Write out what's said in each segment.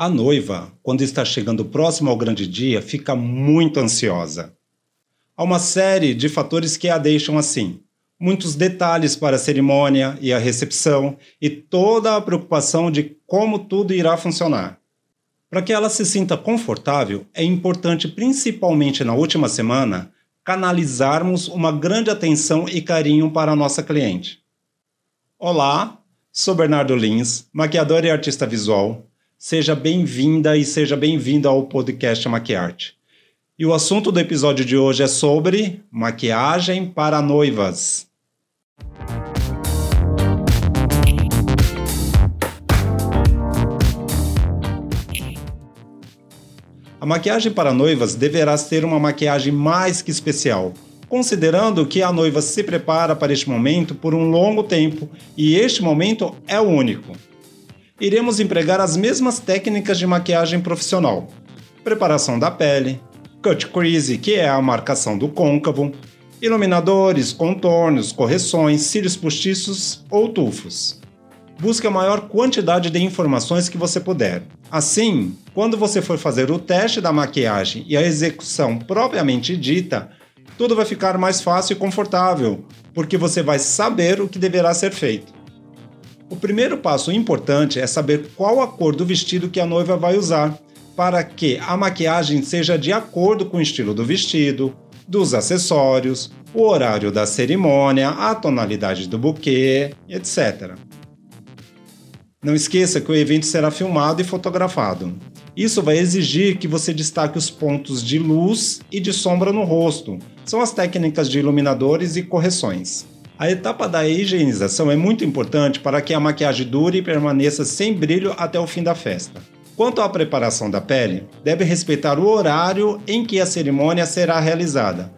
A noiva, quando está chegando próximo ao grande dia, fica muito ansiosa. Há uma série de fatores que a deixam assim. Muitos detalhes para a cerimônia e a recepção e toda a preocupação de como tudo irá funcionar. Para que ela se sinta confortável, é importante, principalmente na última semana, canalizarmos uma grande atenção e carinho para a nossa cliente. Olá, sou Bernardo Lins, maquiador e artista visual Seja bem-vinda e seja bem-vindo ao podcast Maquiarte. E o assunto do episódio de hoje é sobre maquiagem para noivas. A maquiagem para noivas deverá ser uma maquiagem mais que especial, considerando que a noiva se prepara para este momento por um longo tempo e este momento é o único iremos empregar as mesmas técnicas de maquiagem profissional: preparação da pele, cut crease, que é a marcação do côncavo, iluminadores, contornos, correções, cílios postiços ou tufos. Busque a maior quantidade de informações que você puder. Assim, quando você for fazer o teste da maquiagem e a execução propriamente dita, tudo vai ficar mais fácil e confortável, porque você vai saber o que deverá ser feito. O primeiro passo importante é saber qual a cor do vestido que a noiva vai usar, para que a maquiagem seja de acordo com o estilo do vestido, dos acessórios, o horário da cerimônia, a tonalidade do buquê, etc. Não esqueça que o evento será filmado e fotografado. Isso vai exigir que você destaque os pontos de luz e de sombra no rosto. São as técnicas de iluminadores e correções. A etapa da higienização é muito importante para que a maquiagem dure e permaneça sem brilho até o fim da festa. Quanto à preparação da pele, deve respeitar o horário em que a cerimônia será realizada,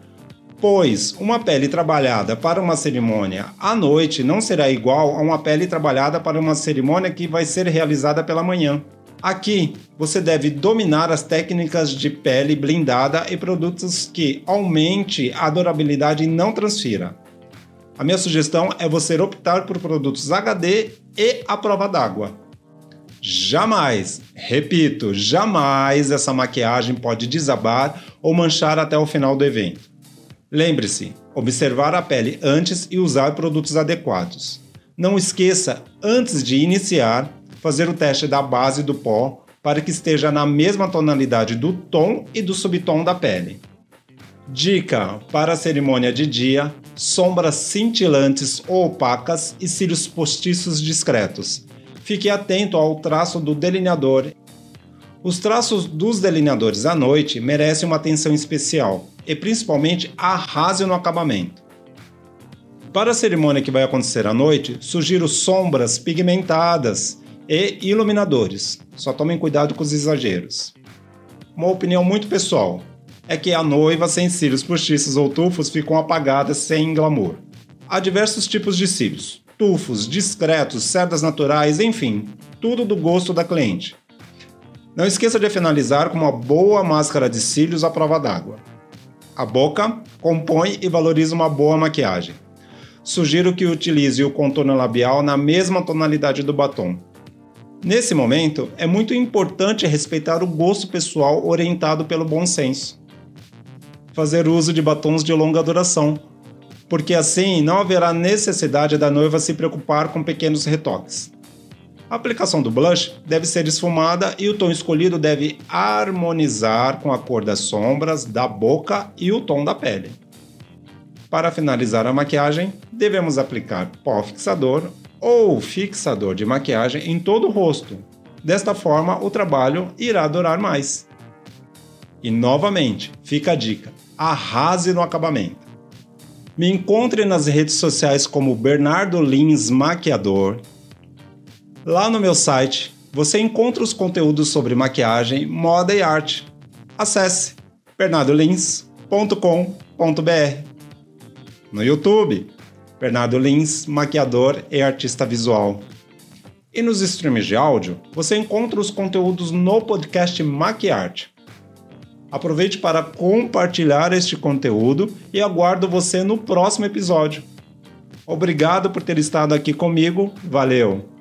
pois uma pele trabalhada para uma cerimônia à noite não será igual a uma pele trabalhada para uma cerimônia que vai ser realizada pela manhã. Aqui, você deve dominar as técnicas de pele blindada e produtos que aumente a durabilidade e não transfira. A minha sugestão é você optar por produtos HD e à prova d'água. Jamais, repito, jamais essa maquiagem pode desabar ou manchar até o final do evento. Lembre-se, observar a pele antes e usar produtos adequados. Não esqueça, antes de iniciar, fazer o teste da base do pó para que esteja na mesma tonalidade do tom e do subtom da pele. Dica para a cerimônia de dia: sombras cintilantes ou opacas e cílios postiços discretos. Fique atento ao traço do delineador. Os traços dos delineadores à noite merecem uma atenção especial e principalmente arrase no acabamento. Para a cerimônia que vai acontecer à noite, sugiro sombras pigmentadas e iluminadores. Só tomem cuidado com os exageros. Uma opinião muito pessoal é que a noiva sem cílios postiços ou tufos ficam apagadas sem glamour. Há diversos tipos de cílios: tufos, discretos, cerdas naturais, enfim, tudo do gosto da cliente. Não esqueça de finalizar com uma boa máscara de cílios à prova d'água. A boca compõe e valoriza uma boa maquiagem. Sugiro que utilize o contorno labial na mesma tonalidade do batom. Nesse momento, é muito importante respeitar o gosto pessoal orientado pelo bom senso fazer uso de batons de longa duração, porque assim não haverá necessidade da noiva se preocupar com pequenos retoques. A aplicação do blush deve ser esfumada e o tom escolhido deve harmonizar com a cor das sombras, da boca e o tom da pele. Para finalizar a maquiagem, devemos aplicar pó fixador ou fixador de maquiagem em todo o rosto. Desta forma, o trabalho irá durar mais. E novamente, fica a dica: arrase no acabamento. Me encontre nas redes sociais como Bernardo Lins Maquiador. Lá no meu site você encontra os conteúdos sobre maquiagem, moda e arte. Acesse bernardolins.com.br. No YouTube, Bernardo Lins, maquiador e artista visual. E nos streams de áudio, você encontra os conteúdos no podcast Maquiarte. Aproveite para compartilhar este conteúdo e aguardo você no próximo episódio. Obrigado por ter estado aqui comigo. Valeu!